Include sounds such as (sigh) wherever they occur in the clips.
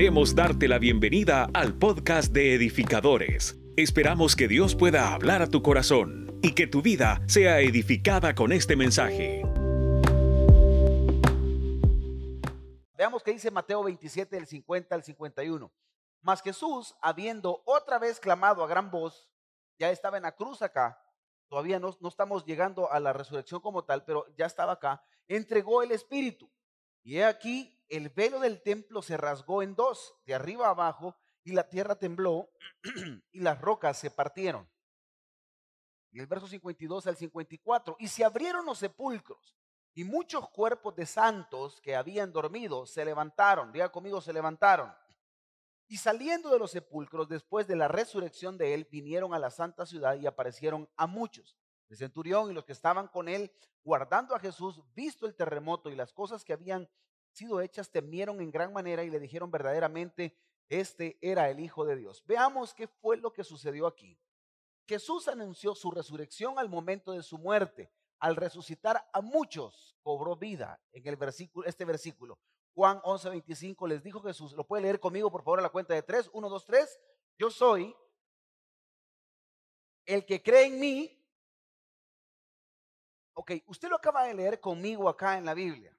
Queremos darte la bienvenida al podcast de edificadores. Esperamos que Dios pueda hablar a tu corazón y que tu vida sea edificada con este mensaje. Veamos qué dice Mateo 27, del 50 al 51. Mas Jesús, habiendo otra vez clamado a gran voz, ya estaba en la cruz acá, todavía no, no estamos llegando a la resurrección como tal, pero ya estaba acá, entregó el Espíritu. Y he aquí, el velo del templo se rasgó en dos, de arriba abajo, y la tierra tembló (clears throat) y las rocas se partieron. Y el verso 52 al 54, y se abrieron los sepulcros, y muchos cuerpos de santos que habían dormido se levantaron, diga conmigo, se levantaron. Y saliendo de los sepulcros, después de la resurrección de él, vinieron a la santa ciudad y aparecieron a muchos. El centurión y los que estaban con él, guardando a Jesús, visto el terremoto y las cosas que habían sido hechas, temieron en gran manera y le dijeron verdaderamente, este era el Hijo de Dios. Veamos qué fue lo que sucedió aquí. Jesús anunció su resurrección al momento de su muerte. Al resucitar a muchos, cobró vida en el versículo, este versículo. Juan 11, 25 les dijo Jesús, lo puede leer conmigo por favor a la cuenta de tres, uno, dos, tres. Yo soy el que cree en mí. Ok, usted lo acaba de leer conmigo acá en la Biblia.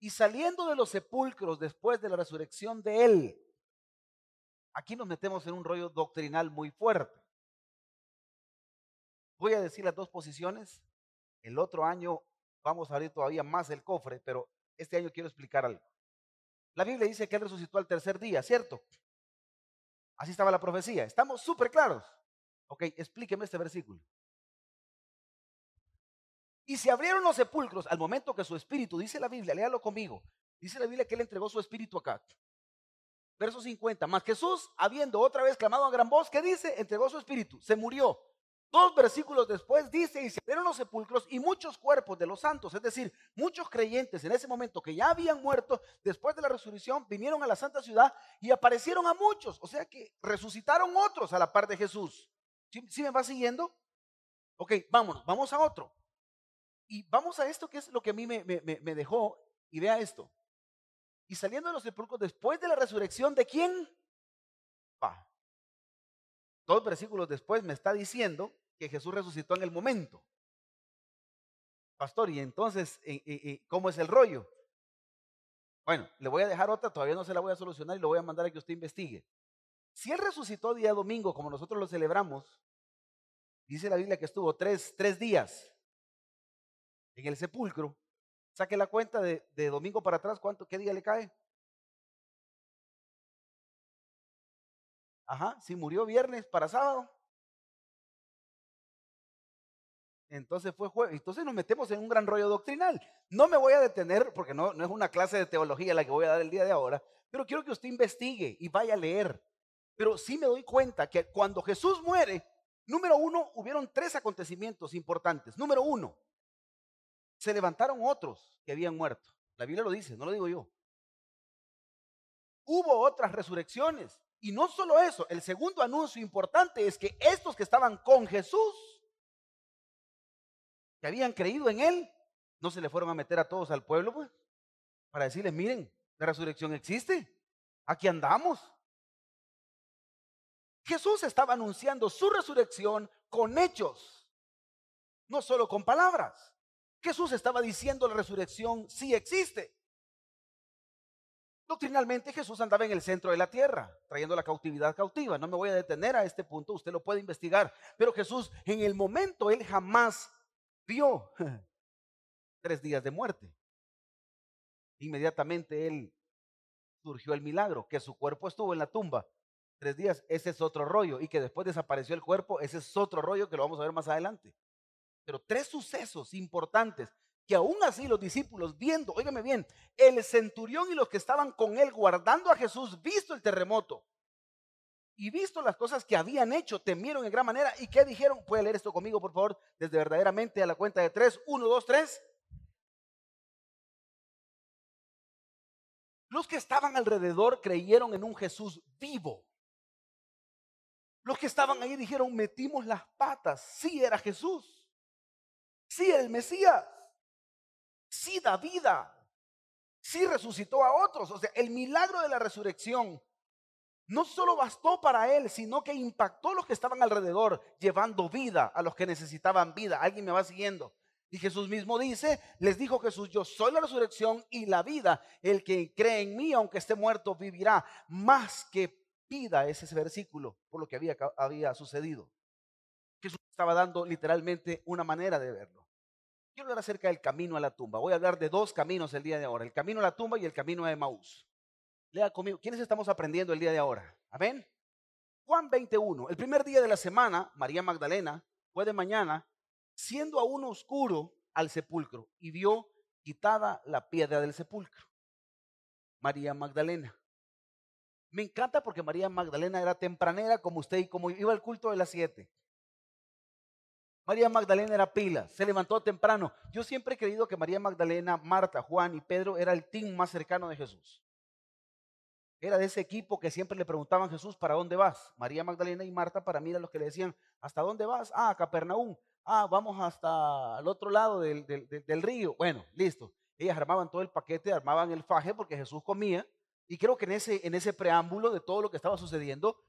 Y saliendo de los sepulcros después de la resurrección de él, aquí nos metemos en un rollo doctrinal muy fuerte. Voy a decir las dos posiciones. El otro año vamos a abrir todavía más el cofre, pero este año quiero explicar algo. La Biblia dice que Él resucitó al tercer día, ¿cierto? Así estaba la profecía. Estamos súper claros. Ok, explíqueme este versículo. Y se abrieron los sepulcros al momento que su espíritu, dice la Biblia, léalo conmigo, dice la Biblia que Él entregó su espíritu acá. Verso 50, más Jesús, habiendo otra vez clamado a gran voz, ¿qué dice? Entregó su espíritu, se murió. Dos versículos después dice, y se abrieron los sepulcros y muchos cuerpos de los santos, es decir, muchos creyentes en ese momento que ya habían muerto después de la resurrección, vinieron a la santa ciudad y aparecieron a muchos, o sea que resucitaron otros a la par de Jesús. ¿Sí, me va siguiendo? Ok, vámonos, vamos a otro. Y vamos a esto que es lo que a mí me, me dejó, y vea esto. Y saliendo de los sepulcros después de la resurrección de quién? Va, dos versículos después me está diciendo que Jesús resucitó en el momento. Pastor, y entonces, eh, eh, eh, ¿cómo es el rollo? Bueno, le voy a dejar otra, todavía no se la voy a solucionar y lo voy a mandar a que usted investigue. Si Él resucitó día domingo, como nosotros lo celebramos, dice la Biblia que estuvo tres, tres días en el sepulcro, saque la cuenta de, domingo para atrás, ¿cuánto, qué día le cae? Ajá, si murió viernes para sábado. Entonces fue jueves. Entonces nos metemos en un gran rollo doctrinal. No me voy a detener porque no, no es una clase de teología la que voy a dar el día de ahora, pero quiero que usted investigue y vaya a leer. Pero sí me doy cuenta que cuando Jesús muere, número uno, hubieron tres acontecimientos importantes. Número uno, se levantaron otros que habían muerto. La Biblia lo dice, no lo digo yo. Hubo otras resurrecciones. Y no solo eso, el segundo anuncio importante es que estos que estaban con Jesús, que habían creído en Él, no se le fueron a meter a todos al pueblo, pues, para decirles, miren, la resurrección existe, aquí andamos. Jesús estaba anunciando su resurrección con hechos, no solo con palabras. Jesús estaba diciendo la resurrección sí existe. Doctrinalmente Jesús andaba en el centro de la tierra, trayendo la cautividad cautiva. No me voy a detener a este punto, usted lo puede investigar. Pero Jesús en el momento, él jamás vio (laughs) tres días de muerte. Inmediatamente él surgió el milagro, que su cuerpo estuvo en la tumba tres días. Ese es otro rollo. Y que después desapareció el cuerpo, ese es otro rollo que lo vamos a ver más adelante. Pero tres sucesos importantes que aún así los discípulos viendo, óigame bien, el centurión y los que estaban con él guardando a Jesús, visto el terremoto y visto las cosas que habían hecho, temieron en gran manera. ¿Y qué dijeron? Puede leer esto conmigo, por favor, desde verdaderamente a la cuenta de tres. Uno, dos, tres. Los que estaban alrededor creyeron en un Jesús vivo. Los que estaban ahí dijeron, metimos las patas. Sí era Jesús. Sí el Mesías sí da vida, sí resucitó a otros. O sea, el milagro de la resurrección no solo bastó para él, sino que impactó a los que estaban alrededor, llevando vida a los que necesitaban vida. Alguien me va siguiendo. Y Jesús mismo dice, les dijo Jesús, yo soy la resurrección y la vida. El que cree en mí, aunque esté muerto, vivirá. Más que vida ese versículo por lo que había, había sucedido. Jesús estaba dando literalmente una manera de verlo. Quiero hablar acerca del camino a la tumba. Voy a hablar de dos caminos el día de ahora, el camino a la tumba y el camino a Emaús. Lea conmigo. ¿Quiénes estamos aprendiendo el día de ahora? Amén. Juan 21. El primer día de la semana, María Magdalena fue de mañana, siendo aún oscuro, al sepulcro y vio quitada la piedra del sepulcro. María Magdalena. Me encanta porque María Magdalena era tempranera como usted y como iba al culto de las siete. María Magdalena era pila, se levantó temprano. Yo siempre he creído que María Magdalena, Marta, Juan y Pedro era el team más cercano de Jesús. Era de ese equipo que siempre le preguntaban Jesús, ¿para dónde vas? María Magdalena y Marta para mí eran los que le decían, ¿hasta dónde vas? Ah, a Capernaum. Ah, vamos hasta el otro lado del, del río. Bueno, listo. Ellas armaban todo el paquete, armaban el faje porque Jesús comía. Y creo que en ese, en ese preámbulo de todo lo que estaba sucediendo,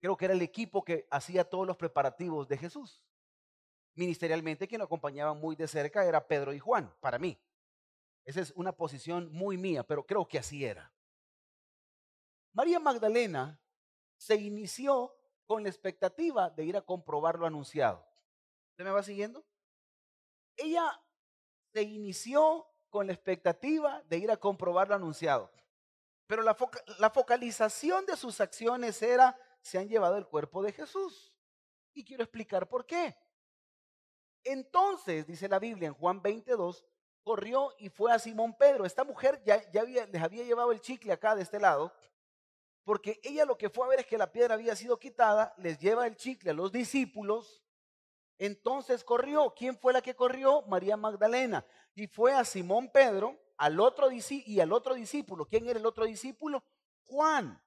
creo que era el equipo que hacía todos los preparativos de Jesús ministerialmente quien lo acompañaba muy de cerca era Pedro y Juan, para mí. Esa es una posición muy mía, pero creo que así era. María Magdalena se inició con la expectativa de ir a comprobar lo anunciado. ¿Usted me va siguiendo? Ella se inició con la expectativa de ir a comprobar lo anunciado. Pero la focalización de sus acciones era, se han llevado el cuerpo de Jesús. Y quiero explicar por qué. Entonces, dice la Biblia en Juan 22, corrió y fue a Simón Pedro. Esta mujer ya, ya les había llevado el chicle acá de este lado, porque ella lo que fue a ver es que la piedra había sido quitada, les lleva el chicle a los discípulos. Entonces corrió. ¿Quién fue la que corrió? María Magdalena. Y fue a Simón Pedro, al otro y al otro discípulo. ¿Quién era el otro discípulo? Juan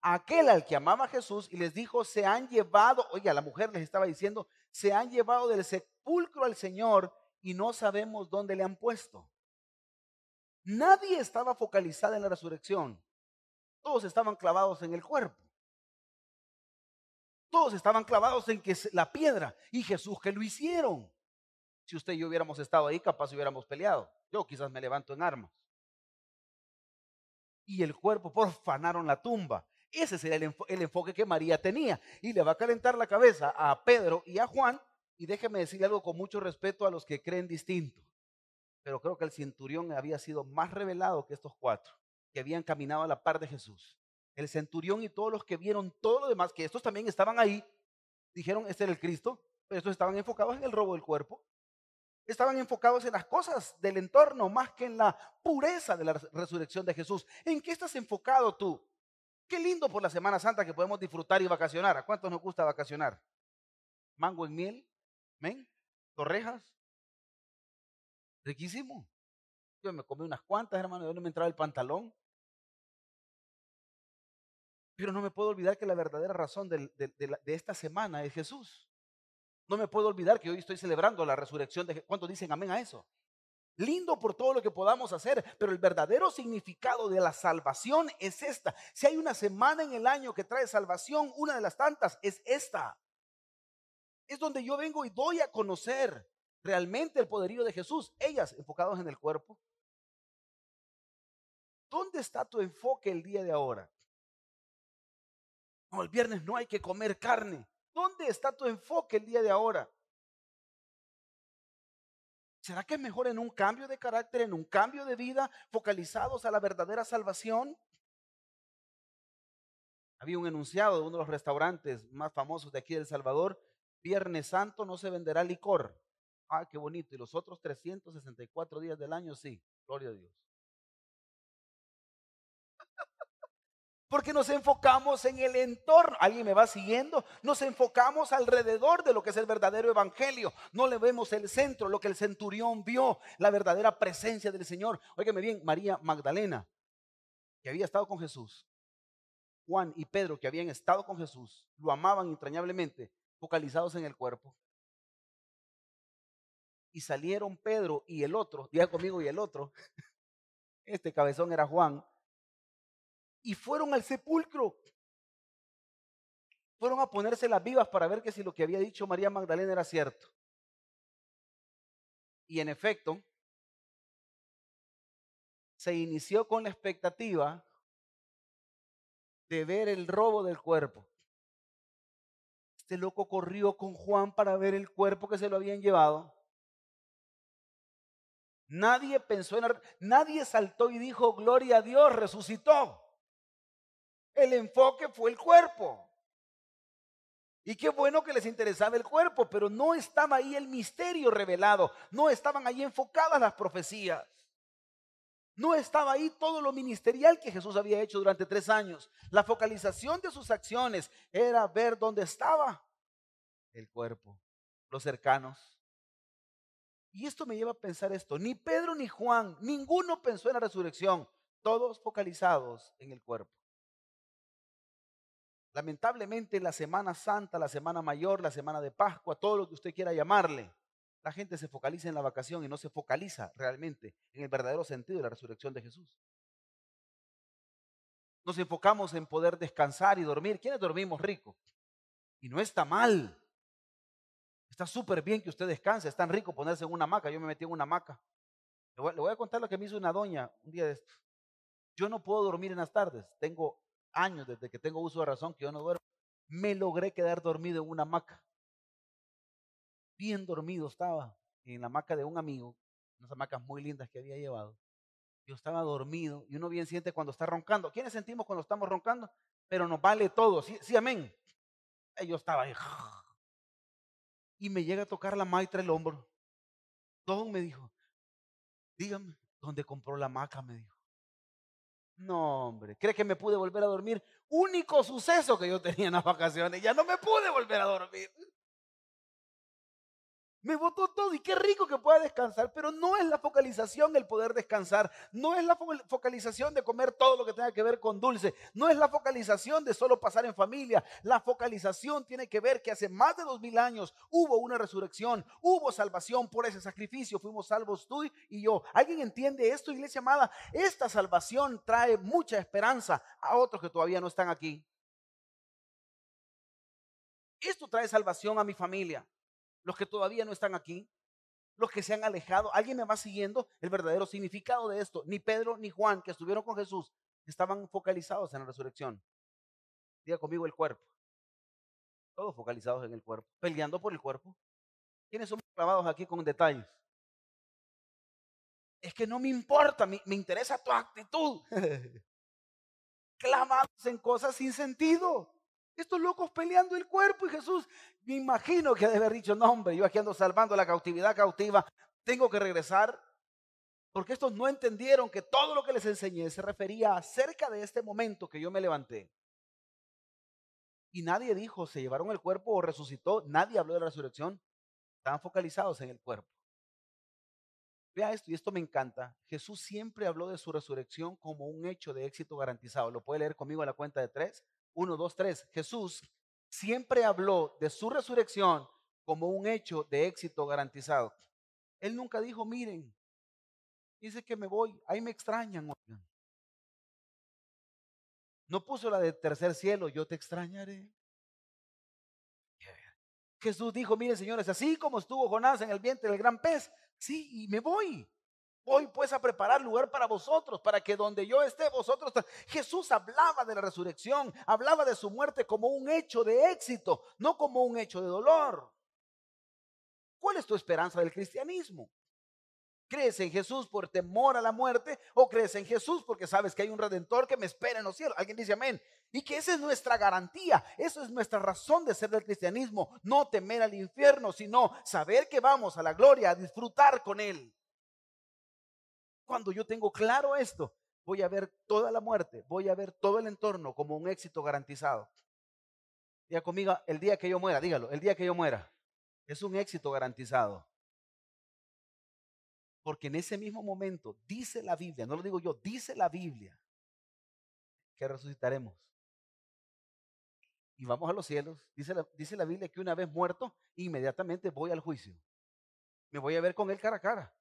aquel al que amaba Jesús y les dijo, se han llevado, oiga, la mujer les estaba diciendo, se han llevado del sepulcro al Señor y no sabemos dónde le han puesto. Nadie estaba focalizada en la resurrección. Todos estaban clavados en el cuerpo. Todos estaban clavados en que la piedra y Jesús que lo hicieron. Si usted y yo hubiéramos estado ahí, capaz hubiéramos peleado. Yo quizás me levanto en armas. Y el cuerpo profanaron la tumba. Ese sería el, enfoque que María tenía. Y le va a calentar la cabeza a Pedro y a Juan. Y déjeme decirle algo con mucho respeto a los que creen distinto. Pero creo que el centurión había sido más revelado que estos cuatro, que habían caminado a la par de Jesús. El centurión y todos los que vieron todo lo demás, que estos también estaban ahí, dijeron, este era el Cristo, pero estos estaban enfocados en el robo del cuerpo. Estaban enfocados en las cosas del entorno más que en la pureza de la resurrección de Jesús. ¿En qué estás enfocado tú? Qué lindo por la Semana Santa que podemos disfrutar y vacacionar. ¿A cuántos nos gusta vacacionar? Mango en miel, ¿men? Torrejas. Riquísimo. Yo me comí unas cuantas, hermano, yo no me entraba el pantalón. Pero no me puedo olvidar que la verdadera razón de, de, esta semana es Jesús. No me puedo olvidar que hoy estoy celebrando la resurrección de Jesús. ¿Cuántos dicen amén a eso? Lindo por todo lo que podamos hacer, pero el verdadero significado de la salvación es esta. Si hay una semana en el año que trae salvación, una de las tantas es esta. Es donde yo vengo y doy a conocer realmente el poderío de Jesús. Ellas enfocados en el cuerpo. ¿Dónde está tu enfoque el día de ahora? No, el viernes no hay que comer carne. ¿Dónde está tu enfoque el día de ahora? ¿Será que es mejor en un cambio de carácter, en un cambio de vida, focalizados a la verdadera salvación? Había un enunciado de uno de los restaurantes más famosos de aquí de El Salvador, Viernes Santo no se venderá licor. Ah, qué bonito. Y los otros 364 días del año, sí. Gloria a Dios. Porque nos enfocamos en el entorno. ¿Alguien me va siguiendo? Nos enfocamos alrededor de lo que es el verdadero evangelio. No le vemos el centro, lo que el centurión vio, la verdadera presencia del Señor. Óigame bien, María Magdalena, que había estado con Jesús. Juan y Pedro, que habían estado con Jesús, lo amaban entrañablemente, focalizados en el cuerpo. Y salieron Pedro y el otro, diga conmigo y el otro, (laughs) Este cabezón era Juan. Y fueron al sepulcro. Fueron a ponerse las vivas para ver que si lo que había dicho María Magdalena era cierto. Y en efecto, se inició con la expectativa de ver el robo del cuerpo. Este loco corrió con Juan para ver el cuerpo que se lo habían llevado. Nadie pensó en, nadie saltó y dijo, gloria a Dios, resucitó. El enfoque fue el cuerpo. Y qué bueno que les interesaba el cuerpo, pero no estaba ahí el misterio revelado, no estaban ahí enfocadas las profecías. No estaba ahí todo lo ministerial que Jesús había hecho durante tres años. La focalización de sus acciones era ver dónde estaba el cuerpo, los cercanos. Y esto me lleva a pensar esto. Ni Pedro ni Juan, ninguno pensó en la resurrección, todos focalizados en el cuerpo. Lamentablemente la Semana Santa, la Semana Mayor, la Semana de Pascua, todo lo que usted quiera llamarle, la gente se focaliza en la vacación y no se focaliza realmente en el verdadero sentido de la resurrección de Jesús. Nos enfocamos en poder descansar y dormir. ¿Quiénes dormimos rico? Y no está mal. Está súper bien que usted descanse. Es tan rico ponerse en una hamaca. Yo me metí en una hamaca. Le voy, a contar lo que me hizo una doña un día de esto. Yo no puedo dormir en las tardes. Tengo años desde que tengo uso de razón que yo no duermo. Me logré quedar dormido en una hamaca bien dormido estaba en la hamaca de un amigo, unas hamacas muy lindas que había llevado. Yo estaba dormido y uno bien siente cuando está roncando. ¿Quiénes sentimos cuando estamos roncando? Pero nos vale todo. Sí, sí amén. yo estaba ahí. Y me llega a tocar la maitra el hombro. Don me dijo, dígame, ¿dónde compró la hamaca? Me dijo. No, hombre, ¿cree que me pude volver a dormir? Único suceso que yo tenía en las vacaciones. Ya no me pude volver a dormir. Me botó todo y qué rico que pueda descansar, pero no es la focalización el poder descansar, no es la focalización de comer todo lo que tenga que ver con dulce, no es la focalización de solo pasar en familia, la focalización tiene que ver que hace más de dos mil años hubo una resurrección, hubo salvación por ese sacrificio, fuimos salvos tú y yo. ¿Alguien entiende esto, iglesia amada? Esta salvación trae mucha esperanza a otros que todavía no están aquí. Esto trae salvación a mi familia los que todavía no están aquí, los que se han alejado. ¿Alguien me va siguiendo el verdadero significado de esto? Ni Pedro ni Juan, que estuvieron con Jesús, estaban focalizados en la resurrección. Diga conmigo el cuerpo. Todos focalizados en el cuerpo, peleando por el cuerpo. ¿Quiénes son clavados aquí con detalles? Es que no me importa, me, me interesa tu actitud. (laughs) Clamados en cosas sin sentido. Estos locos peleando el cuerpo y Jesús, me imagino que debe haber dicho, no yo aquí ando salvando la cautividad cautiva, tengo que regresar. Porque estos no entendieron que todo lo que les enseñé se refería acerca de este momento que yo me levanté. Y nadie dijo, se llevaron el cuerpo o resucitó, nadie habló de la resurrección. Estaban focalizados en el cuerpo. Vea esto, y esto me encanta. Jesús siempre habló de su resurrección como un hecho de éxito garantizado. ¿Lo puede leer conmigo a la cuenta de tres? 1, 2, 3, Jesús siempre habló de su resurrección como un hecho de éxito garantizado. Él nunca dijo, miren, dice que me voy, ahí me extrañan. No puso la de tercer cielo, yo te extrañaré. Jesús dijo, miren señores, así como estuvo Jonás en el vientre del gran pez, sí, y me voy. Voy pues a preparar lugar para vosotros, para que donde yo esté, vosotros. Jesús hablaba de la resurrección, hablaba de su muerte como un hecho de éxito, no como un hecho de dolor. ¿Cuál es tu esperanza del cristianismo? ¿Crees en Jesús por temor a la muerte o crees en Jesús porque sabes que hay un redentor que me espera en los cielos? Alguien dice amén. Y que esa es nuestra garantía, esa es nuestra razón de ser del cristianismo. No temer al infierno, sino saber que vamos a la gloria a disfrutar con Él. Cuando yo tengo claro esto, voy a ver toda la muerte, voy a ver todo el entorno como un éxito garantizado. Diga conmigo, el día que yo muera, dígalo, el día que yo muera, es un éxito garantizado. Porque en ese mismo momento dice la Biblia, no lo digo yo, dice la Biblia que resucitaremos. Y vamos a los cielos. Dice la, dice la Biblia que una vez muerto, inmediatamente voy al juicio. Me voy a ver con él cara a cara.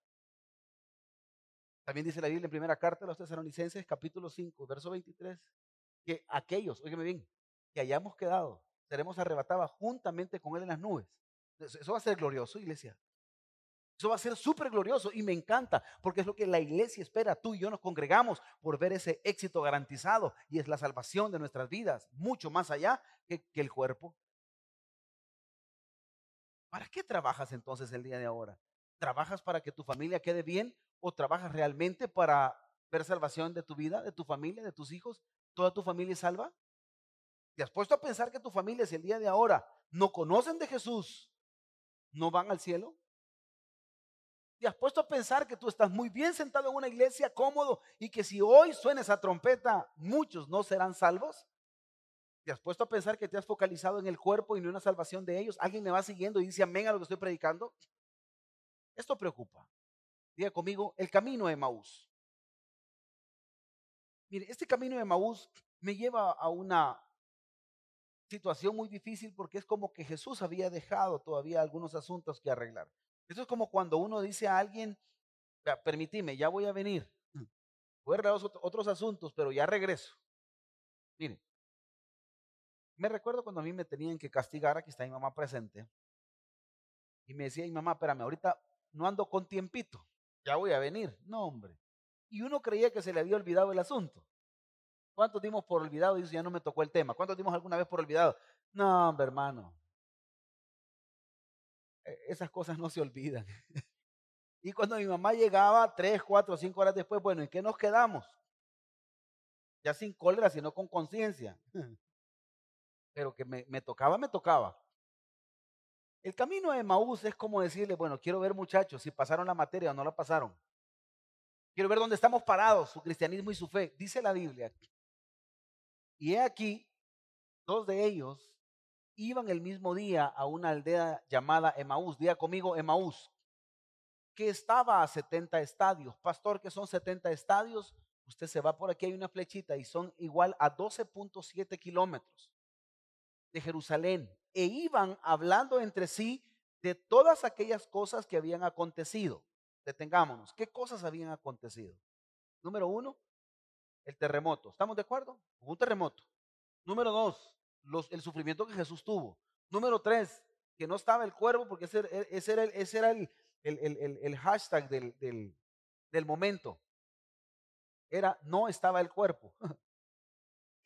También dice la Biblia en primera carta de los tesalonicenses, capítulo 5, verso 23, que aquellos, óigame bien, que hayamos quedado, seremos arrebatados juntamente con Él en las nubes. Eso va a ser glorioso, iglesia. Eso va a ser súper glorioso y me encanta porque es lo que la iglesia espera. Tú y yo nos congregamos por ver ese éxito garantizado y es la salvación de nuestras vidas, mucho más allá que, que el cuerpo. ¿Para qué trabajas entonces el día de ahora? ¿Trabajas para que tu familia quede bien o trabajas realmente para ver salvación de tu vida, de tu familia, de tus hijos? ¿Toda tu familia es salva? ¿Te has puesto a pensar que tu familia, si el día de ahora no conocen de Jesús, no van al cielo? ¿Te has puesto a pensar que tú estás muy bien sentado en una iglesia cómodo y que si hoy suena esa trompeta, muchos no serán salvos? ¿Te has puesto a pensar que te has focalizado en el cuerpo y no en la salvación de ellos? ¿Alguien me va siguiendo y dice amén a lo que estoy predicando? Esto preocupa. Diga conmigo, el camino de Maús. Mire, este camino de Maús me lleva a una situación muy difícil porque es como que Jesús había dejado todavía algunos asuntos que arreglar. Esto es como cuando uno dice a alguien, permíteme, ya voy a venir. Voy a arreglar otros asuntos, pero ya regreso. Mire, me recuerdo cuando a mí me tenían que castigar, aquí está mi mamá presente, y me decía, mi mamá, espérame, ahorita no ando con tiempito, ya voy a venir. No, hombre. Y uno creía que se le había olvidado el asunto. ¿Cuántos dimos por olvidado? Dice, ya no me tocó el tema. ¿Cuántos dimos alguna vez por olvidado? No, hombre, hermano. E, esas cosas no se olvidan. (laughs) y cuando mi mamá llegaba tres, cuatro, cinco horas después, bueno, ¿en qué nos quedamos? Ya sin cólera, sino con conciencia. (laughs) pero que me, tocaba, me tocaba. El camino de Maús es como decirle, bueno, quiero ver muchachos si pasaron la materia o no la pasaron. Quiero ver dónde estamos parados, su cristianismo y su fe. Dice la Biblia. Y he aquí, dos de ellos iban el mismo día a una aldea llamada Emaús. Día conmigo, Emaús, que estaba a 70 estadios. Pastor, que son 70 estadios. Usted se va por aquí, hay una flechita y son igual a 12.7 kilómetros de Jerusalén e iban hablando entre sí de todas aquellas cosas que habían acontecido. Detengámonos. ¿Qué cosas habían acontecido? Número uno, el terremoto. ¿Estamos de acuerdo? Un terremoto. Número dos, los, el sufrimiento que Jesús tuvo. Número tres, que no estaba el cuervo porque ese, era, el, ese era el, hashtag del, del, del momento. Era no estaba el cuerpo. (laughs)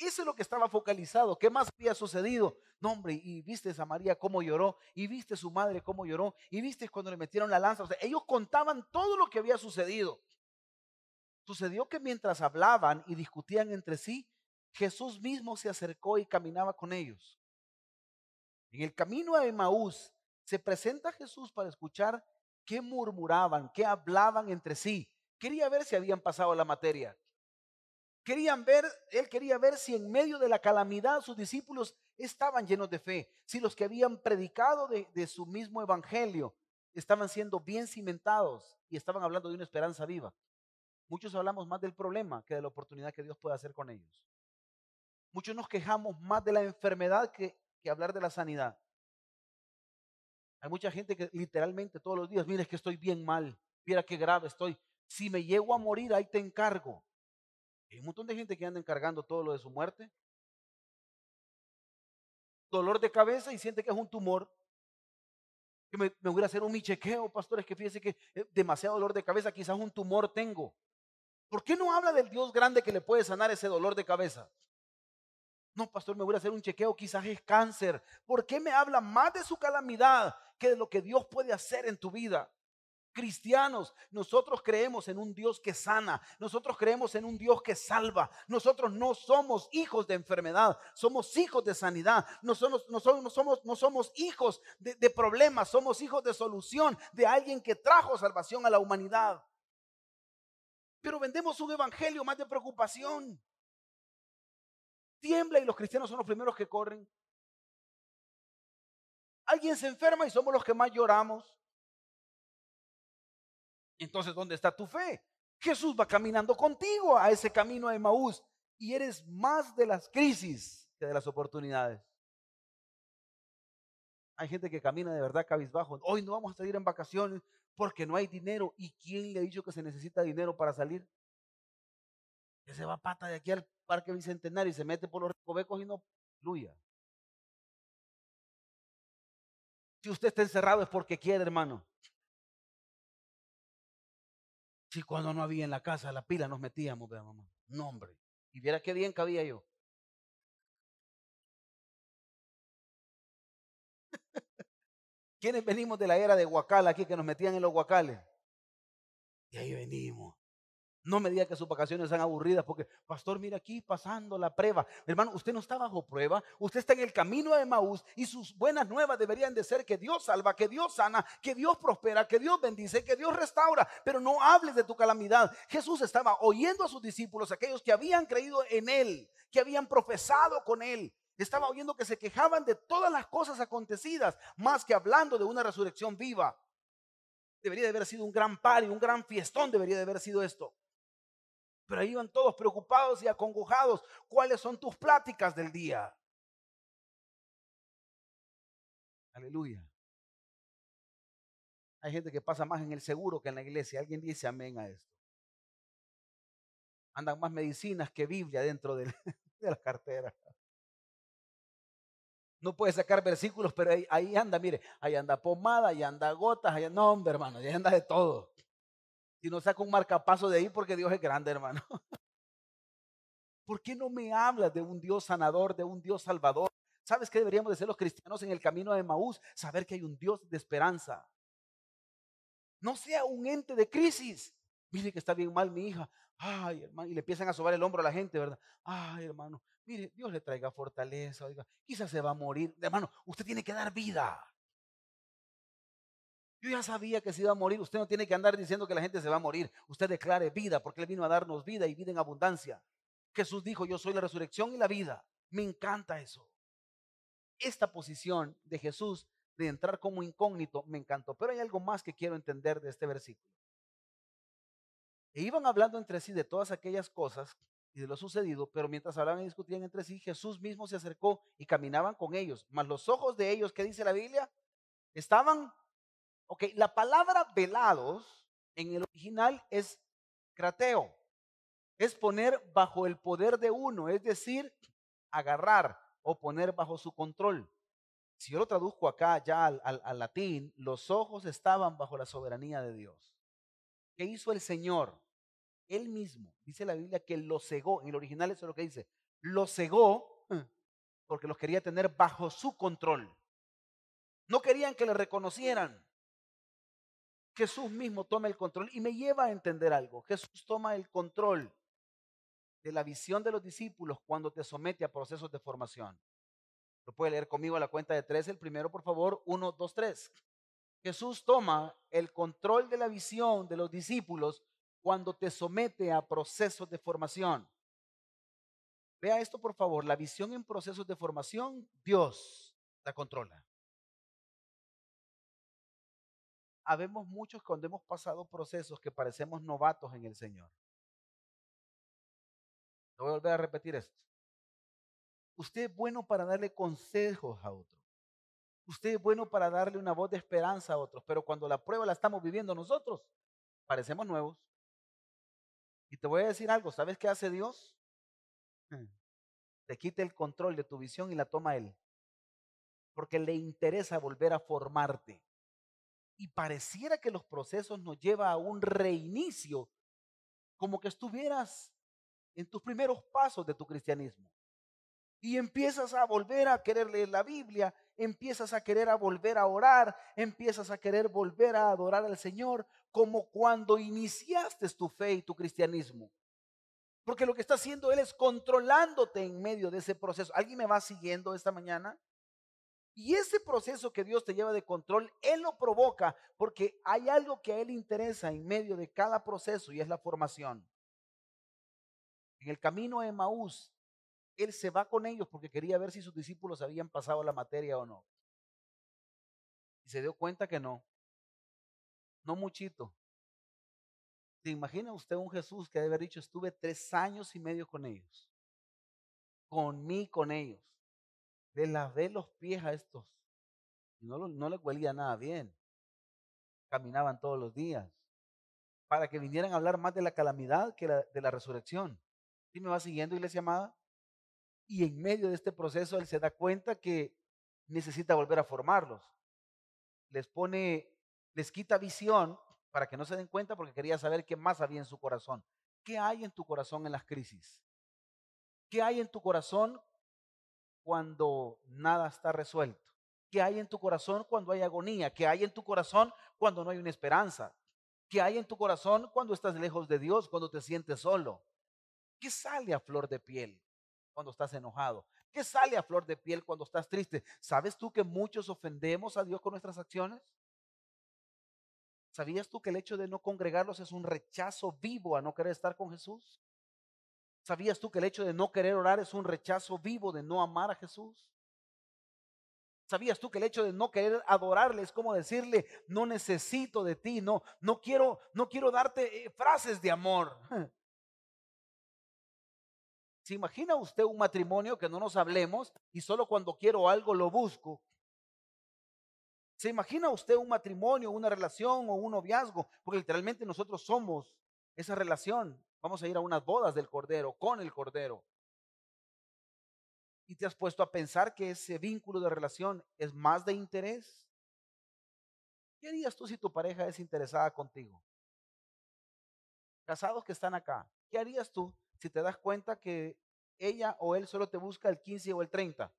Eso es lo que estaba focalizado. ¿Qué más había sucedido? No, hombre, y viste a María cómo lloró, y viste a su madre cómo lloró, y viste cuando le metieron la lanza. O ellos contaban todo lo que había sucedido. Sucedió que mientras hablaban y discutían entre sí, Jesús mismo se acercó y caminaba con ellos. En el camino a Emaús se presenta Jesús para escuchar qué murmuraban, qué hablaban entre sí. Quería ver si habían pasado la materia. Querían ver, él quería ver si en medio de la calamidad sus discípulos estaban llenos de fe, si los que habían predicado de, su mismo evangelio estaban siendo bien cimentados y estaban hablando de una esperanza viva. Muchos hablamos más del problema que de la oportunidad que Dios puede hacer con ellos. Muchos nos quejamos más de la enfermedad que, que hablar de la sanidad. Hay mucha gente que literalmente todos los días, mira, es que estoy bien mal, mira qué grave estoy. Si me llego a morir, ahí te encargo. Hay un montón de gente que anda encargando todo lo de su muerte. Dolor de cabeza y siente que es un tumor. Que me, me voy a hacer un michequeo, pastores, que fíjese que eh, demasiado dolor de cabeza, quizás un tumor tengo. ¿Por qué no habla del Dios grande que le puede sanar ese dolor de cabeza? No, pastor, me voy a hacer un chequeo, quizás es cáncer. ¿Por qué me habla más de su calamidad que de lo que Dios puede hacer en tu vida? Cristianos, nosotros creemos en un Dios que sana, nosotros creemos en un Dios que salva, nosotros no somos hijos de enfermedad, somos hijos de sanidad, no somos, no somos, no somos, hijos de, de problemas, somos hijos de solución, de alguien que trajo salvación a la humanidad. Pero vendemos un evangelio más de preocupación. Tiembla y los cristianos son los primeros que corren. Alguien se enferma y somos los que más lloramos. Entonces, ¿dónde está tu fe? Jesús va caminando contigo a ese camino de Maús y eres más de las crisis que de las oportunidades. Hay gente que camina de verdad cabizbajo. Hoy no vamos a salir en vacaciones porque no hay dinero. ¿Y quién le ha dicho que se necesita dinero para salir? Que se va pata de aquí al Parque Bicentenario y se mete por los recovecos y no fluya. Si usted está encerrado es porque quiere, hermano. Si cuando no había en la casa la pila nos metíamos, vea mamá. No, hombre. Y viera qué bien cabía yo. ¿Quiénes venimos de la era de Huacal aquí que nos metían en los Huacales? Y ahí venimos. No me diga que sus vacaciones sean aburridas porque, pastor, mira aquí pasando la prueba. Hermano, usted no está bajo prueba, usted está en el camino de Maús y sus buenas nuevas deberían de ser que Dios salva, que Dios sana, que Dios prospera, que Dios bendice, que Dios restaura. Pero no hables de tu calamidad. Jesús estaba oyendo a sus discípulos, aquellos que habían creído en Él, que habían profesado con Él. Estaba oyendo que se quejaban de todas las cosas acontecidas, más que hablando de una resurrección viva. Debería de haber sido un gran par un gran fiestón, debería de haber sido esto. Pero ahí iban todos preocupados y acongojados. ¿Cuáles son tus pláticas del día? Aleluya. Hay gente que pasa más en el seguro que en la iglesia. Alguien dice amén a esto. Andan más medicinas que Biblia dentro (laughs) de, la cartera. No puede sacar versículos, pero ahí, anda, mire, ahí anda pomada, ahí anda gotas, ahí no, hombre, hermano, ahí anda de todo. Si no saco un marcapaso de ahí porque Dios es grande, hermano. (laughs) ¿Por qué no me hablas de un Dios sanador, de un Dios salvador? ¿Sabes qué deberíamos de ser los cristianos en el camino de Maús? Saber que hay un Dios de esperanza. No sea un ente de crisis. Mire que está bien mal mi hija. Ay, hermano, y le empiezan a sobar el hombro a la gente, ¿verdad? Ay, hermano, mire, Dios le traiga fortaleza, oiga, quizás se va a morir. Hermano, usted tiene que dar vida. Yo ya sabía que se iba a morir. Usted no tiene que andar diciendo que la gente se va a morir. Usted declare vida porque Él vino a darnos vida y vida en abundancia. Jesús dijo, yo soy la resurrección y la vida. Me encanta eso. Esta posición de Jesús de entrar como incógnito me encantó. Pero hay algo más que quiero entender de este versículo. E iban hablando entre sí de todas aquellas cosas y de lo sucedido, pero mientras hablaban y discutían entre sí, Jesús mismo se acercó y caminaban con ellos. Mas los ojos de ellos, ¿qué dice la Biblia? Estaban Ok, la palabra velados en el original es crateo. Es poner bajo el poder de uno, es decir, agarrar o poner bajo su control. Si yo lo traduzco acá ya al, latín, los ojos estaban bajo la soberanía de Dios. ¿Qué hizo el Señor? Él mismo, dice la Biblia que lo cegó, en el original eso es lo que dice, lo cegó porque los quería tener bajo su control. No querían que le reconocieran. Jesús mismo toma el control y me lleva a entender algo. Jesús toma el control de la visión de los discípulos cuando te somete a procesos de formación. Lo puede leer conmigo a la cuenta de tres, el primero, por favor, uno, dos, tres. Jesús toma el control de la visión de los discípulos cuando te somete a procesos de formación. Vea esto, por favor, la visión en procesos de formación, Dios la controla. Habemos muchos cuando hemos pasado procesos que parecemos novatos en el Señor. voy a volver a repetir esto. Usted es bueno para darle consejos a otros. Usted es bueno para darle una voz de esperanza a otros, pero cuando la prueba la estamos viviendo nosotros, parecemos nuevos. Y te voy a decir algo, ¿sabes qué hace Dios? Te quita el control de tu visión y la toma Él. Porque le interesa volver a formarte y pareciera que los procesos nos lleva a un reinicio, como que estuvieras en tus primeros pasos de tu cristianismo. Y empiezas a volver a querer leer la Biblia, empiezas a querer a volver a orar, empiezas a querer volver a adorar al Señor, como cuando iniciaste tu fe y tu cristianismo. Porque lo que está haciendo Él es controlándote en medio de ese proceso. ¿Alguien me va siguiendo esta mañana? Y ese proceso que Dios te lleva de control, Él lo provoca porque hay algo que a Él interesa en medio de cada proceso y es la formación. En el camino de Maús, Él se va con ellos porque quería ver si sus discípulos habían pasado la materia o no. Y se dio cuenta que no. No muchito. ¿Se imagina usted un Jesús que debe haber dicho, estuve tres años y medio con ellos? Con mí, con ellos le lavé los pies a estos. Y no, no les huelía nada bien. caminaban todos los días, para que vinieran a hablar más de la calamidad que de la resurrección. ¿Sí me va siguiendo, iglesia amada? Y en medio de este proceso él se da cuenta que necesita volver a formarlos. Les pone, les quita visión para que no se den cuenta porque quería saber qué más había en su corazón. ¿Qué hay en tu corazón en las crisis? ¿Qué hay en tu corazón cuando nada está resuelto? ¿Qué hay en tu corazón cuando hay agonía? ¿Qué hay en tu corazón cuando no hay una esperanza? ¿Qué hay en tu corazón cuando estás lejos de Dios, cuando te sientes solo? ¿Qué sale a flor de piel cuando estás enojado? ¿Qué sale a flor de piel cuando estás triste? ¿Sabes tú que muchos ofendemos a Dios con nuestras acciones? ¿Sabías tú que el hecho de no congregarlos es un rechazo vivo a no querer estar con Jesús? ¿Sabías tú que el hecho de no querer orar es un rechazo vivo de no amar a Jesús? ¿Sabías tú que el hecho de no querer adorarle es como decirle, no necesito de ti, no, no quiero, no quiero darte eh, frases de amor? (laughs) ¿Se imagina usted un matrimonio que no nos hablemos y solo cuando quiero algo lo busco? ¿Se imagina usted un matrimonio, una relación o un noviazgo? Porque literalmente nosotros somos esa relación. Vamos a ir a unas bodas del Cordero, con el Cordero. ¿Y te has puesto a pensar que ese vínculo de relación es más de interés? ¿Qué harías tú si tu pareja es interesada contigo? Casados que están acá, ¿qué harías tú si te das cuenta que ella o él solo te busca el 15 o el 30?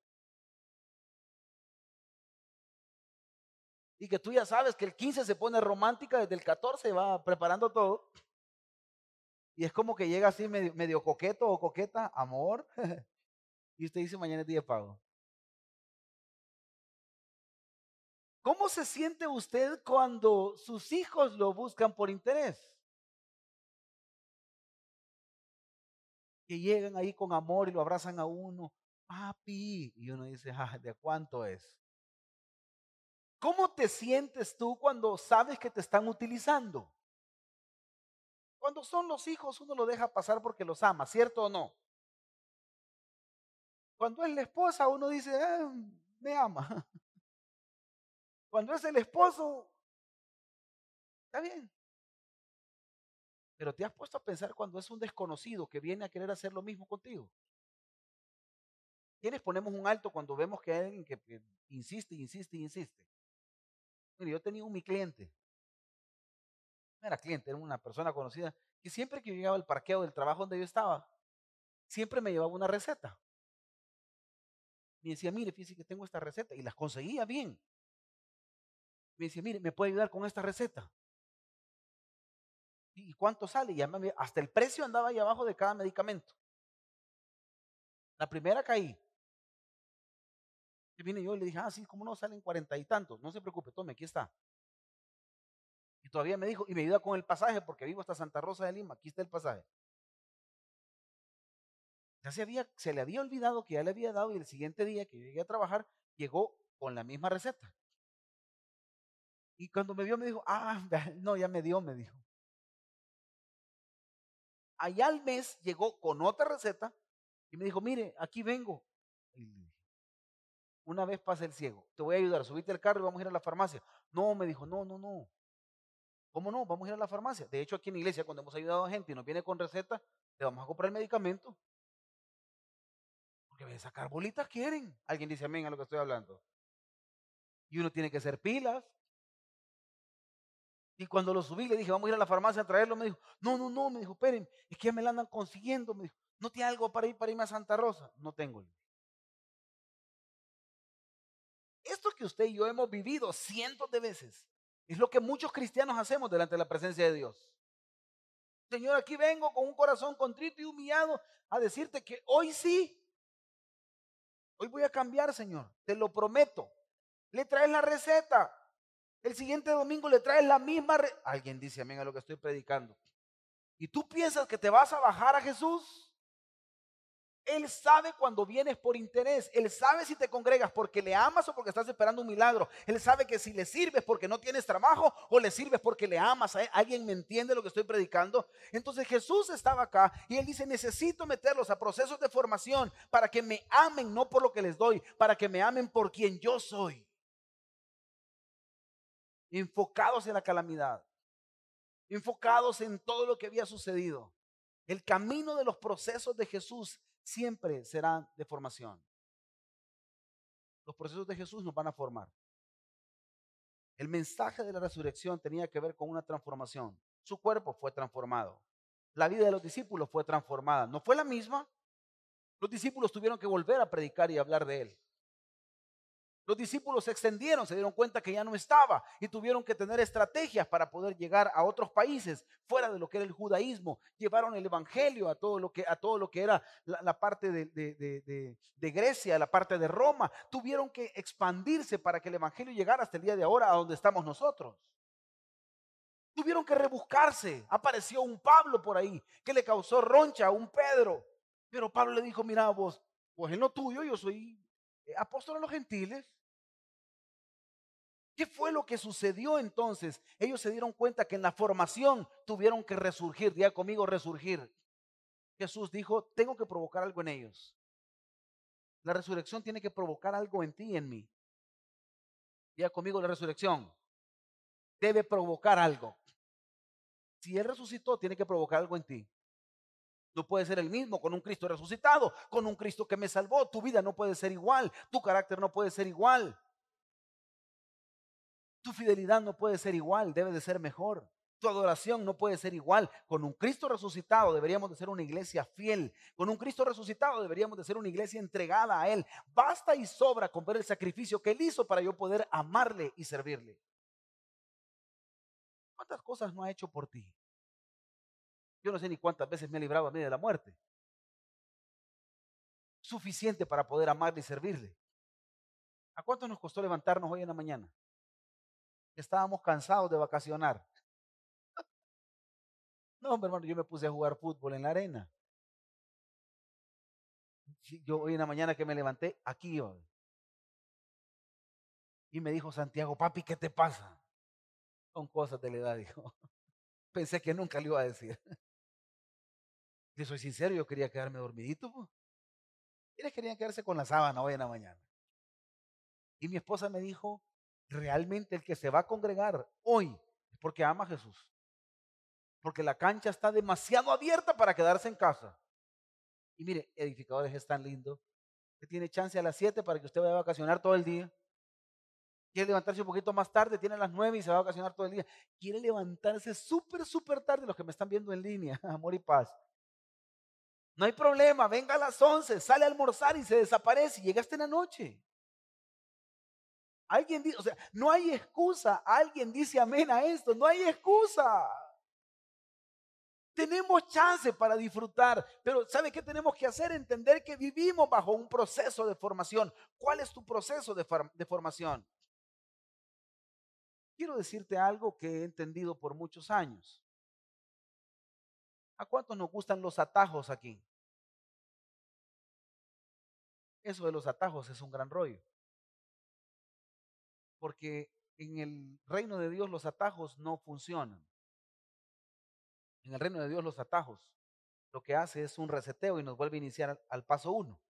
Y que tú ya sabes que el 15 se pone romántica, desde el 14 va preparando todo. Y es como que llega así medio, medio coqueto o coqueta, amor. (laughs) y usted dice mañana es día de pago. ¿Cómo se siente usted cuando sus hijos lo buscan por interés? que llegan ahí con amor y lo abrazan a uno, papi, y uno dice, ah, ¿de cuánto es? ¿Cómo te sientes tú cuando sabes que te están utilizando? Cuando son los hijos uno lo deja pasar porque los ama, ¿cierto o no? Cuando es la esposa uno dice, ah, me ama. (laughs) Cuando es el esposo, está bien. Pero te has puesto a pensar cuando es un desconocido que viene a querer hacer lo mismo contigo. ¿Quiénes ponemos un alto cuando vemos que hay alguien que insiste, insiste, insiste? Mire, yo tenía un mi cliente. No era cliente, era una persona conocida que siempre que llegaba al parqueo del trabajo donde yo estaba, siempre me llevaba una receta. Me decía, mire, fíjese que tengo esta receta y las conseguía bien. Me decía, mire, ¿me puede ayudar con esta receta? ¿Y cuánto sale? Y hasta el precio andaba ahí abajo de cada medicamento. La primera caí. Y vine yo y le dije, ah, sí, ¿cómo no salen cuarenta y tantos? No se preocupe, tome, aquí está. Todavía me dijo, y me ayuda con el pasaje porque vivo hasta Santa Rosa de Lima, aquí está el pasaje. Ya se, había, se le había olvidado que ya le había dado y el siguiente día que llegué a trabajar, llegó con la misma receta. Y cuando me vio me dijo, ah, (laughs) no, ya me dio, me dijo allá al mes llegó con otra receta y me dijo, mire, aquí vengo. una vez pasa el ciego, te voy a ayudar, subite al carro y vamos a ir a la farmacia. No, me dijo, no, no, no. ¿Cómo no? Vamos a ir a la farmacia. De hecho, aquí en la iglesia, cuando hemos ayudado a gente y nos viene con receta, le vamos a comprar el medicamento. Porque sacar bolitas quieren. Alguien dice amén a lo que estoy hablando. Y uno tiene que hacer pilas. Y cuando lo subí, le dije, vamos a ir a la farmacia a traerlo. Me dijo, no, no, no, me dijo, esperen, es que ya me la andan consiguiendo. Me dijo, ¿no tiene algo para ir para irme a Santa Rosa? No tengo. Esto que usted y yo hemos vivido cientos de veces es lo que muchos cristianos hacemos delante de la presencia de Dios. Señor, aquí vengo con un corazón contrito y humillado a decirte que hoy sí, hoy voy a cambiar, Señor, te lo prometo. Le traes la receta, el siguiente domingo le traes la misma... Alguien dice amén a lo que estoy predicando. ¿Y tú piensas que te vas a bajar a Jesús? Él sabe cuando vienes por interés. Él sabe si te congregas porque le amas o porque estás esperando un milagro. Él sabe que si le sirves porque no tienes trabajo o le sirves porque le amas. ¿Alguien me entiende lo que estoy predicando? Entonces Jesús estaba acá y él dice, necesito meterlos a procesos de formación para que me amen, no por lo que les doy, para que me amen por quien yo soy. enfocados en la calamidad, enfocados en todo lo que había sucedido. El camino de los procesos de Jesús siempre será de formación. Los procesos de Jesús nos van a formar. El mensaje de la resurrección tenía que ver con una transformación. Su cuerpo fue transformado. La vida de los discípulos fue transformada. ¿No fue la misma? Los discípulos tuvieron que volver a predicar y hablar de él. Los discípulos se extendieron, se dieron cuenta que ya no estaba y tuvieron que tener estrategias para poder llegar a otros países fuera de lo que era el judaísmo. Llevaron el evangelio a todo lo que, a todo lo que era la, parte de, de, Grecia, la parte de Roma. Tuvieron que expandirse para que el evangelio llegara hasta el día de ahora a donde estamos nosotros. Tuvieron que rebuscarse. Apareció un Pablo por ahí que le causó roncha a un Pedro. Pero Pablo le dijo, mira vos, pues en lo tuyo yo soy apóstol a los gentiles. ¿Qué fue lo que sucedió entonces? Ellos se dieron cuenta que en la formación tuvieron que resurgir. Diga conmigo, resurgir. Jesús dijo, tengo que provocar algo en ellos. La resurrección tiene que provocar algo en ti y en mí. Diga conmigo, la resurrección debe provocar algo. Si Él resucitó, tiene que provocar algo en ti. No puede ser el mismo con un Cristo resucitado, con un Cristo que me salvó. Tu vida no puede ser igual, tu carácter no puede ser igual. Tu fidelidad no puede ser igual, debe de ser mejor. Tu adoración no puede ser igual. Con un Cristo resucitado deberíamos de ser una iglesia fiel. Con un Cristo resucitado deberíamos de ser una iglesia entregada a Él. Basta y sobra con ver el sacrificio que Él hizo para yo poder amarle y servirle. ¿Cuántas cosas no ha hecho por ti? Yo no sé ni cuántas veces me ha librado a mí de la muerte. Suficiente para poder amarle y servirle. ¿A cuánto nos costó levantarnos hoy en la mañana? Estábamos cansados de vacacionar. No, hombre, hermano, yo me puse a jugar fútbol en la arena. Yo hoy en la mañana que me levanté, aquí iba. Y me dijo Santiago, papi, ¿qué te pasa? Son cosas de la edad, dijo. (laughs) Pensé que nunca le iba a decir. Le soy sincero, yo quería quedarme dormidito. Pues. querían quedarse con la sábana hoy en la mañana. Y mi esposa me dijo, realmente el que se va a congregar hoy es porque ama a Jesús. Porque la cancha está demasiado abierta para quedarse en casa. Y mire, edificadores es tan lindo que tiene chance a las 7 para que usted vaya a vacacionar todo el día. Quiere levantarse un poquito más tarde, tiene las 9 y se va a vacacionar todo el día. Quiere levantarse súper, súper tarde, los que me están viendo en línea, (laughs) amor y paz. No hay problema, venga a las 11, sale a almorzar y se desaparece y llegaste en la noche. Alguien dice, o sea, no hay excusa. Alguien dice amén a esto, no hay excusa. Tenemos chance para disfrutar, pero ¿sabe qué tenemos que hacer? Entender que vivimos bajo un proceso de formación. ¿Cuál es tu proceso de, de formación? Quiero decirte algo que he entendido por muchos años. ¿A cuántos nos gustan los atajos aquí? Eso de los atajos es un gran rollo. Porque en el reino de Dios los atajos no funcionan. En el reino de Dios los atajos lo que hace es un reseteo y nos vuelve a iniciar al, paso uno.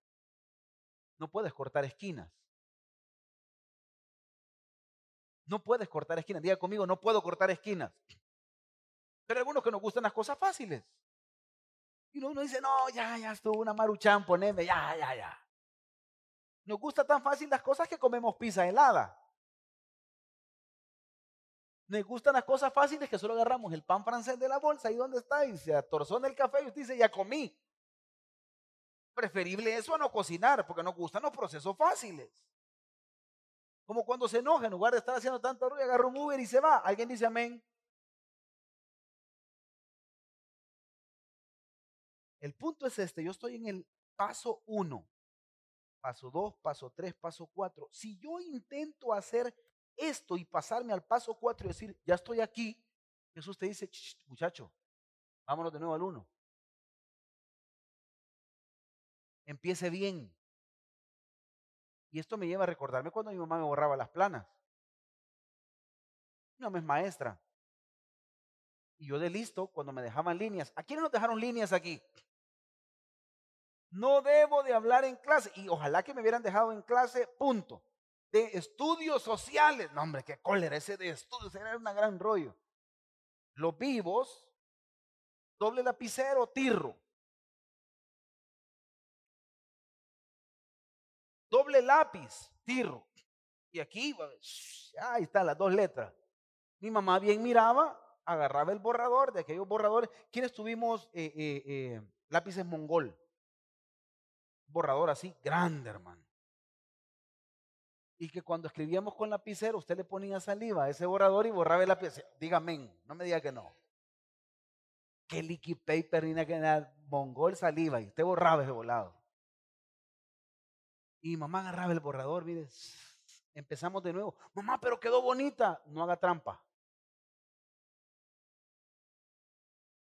No puedes cortar esquinas. No puedes cortar esquinas. Diga conmigo, no puedo cortar esquinas. Pero algunos que nos gustan las cosas fáciles. Y uno dice, no, ya, ya estuvo una maruchan, poneme, ya, ya, ya. Nos gusta tan fácil las cosas que comemos pizza helada. Nos gustan las cosas fáciles que solo agarramos el pan francés de la bolsa, ahí donde está, y se atorzó en el café y usted dice, ya comí. Preferible eso a no cocinar, porque nos gustan los procesos fáciles. Como cuando se enoja, en lugar de estar haciendo tanto ruido, agarra un Uber y se va. ¿Alguien dice amén? El punto es este, yo estoy en el paso uno, paso dos, paso tres, paso cuatro. Si yo intento hacer esto y pasarme al paso cuatro y decir, ya estoy aquí, Jesús te dice, muchacho, vámonos de nuevo al uno. Empiece bien. Y esto me lleva a recordarme cuando mi mamá me borraba las planas. Mi mamá es maestra. Y yo de listo, cuando me dejaban líneas. ¿A quiénes nos dejaron líneas aquí? No debo de hablar en clase. Y ojalá que me hubieran dejado en clase, punto. de estudios sociales. No, hombre, qué cólera ese de estudios, era un gran rollo. Los vivos, doble lapicero, tirro. Doble lápiz, tirro. Y aquí, ahí están las dos letras. Mi mamá bien miraba, agarraba el borrador de aquellos borradores. ¿Quiénes tuvimos eh, eh, eh, lápices mongol? Borrador así, grande, hermano. Y que cuando escribíamos con lapicero, usted le ponía saliva a ese borrador y borraba el lápiz. Dígame, no me diga que no. Que liquid paper, ni que nada, mongol saliva, y usted borraba ese volado. Y mamá agarraba el borrador, mire, (sniffs) empezamos de nuevo. Mamá, pero quedó bonita. No haga trampa.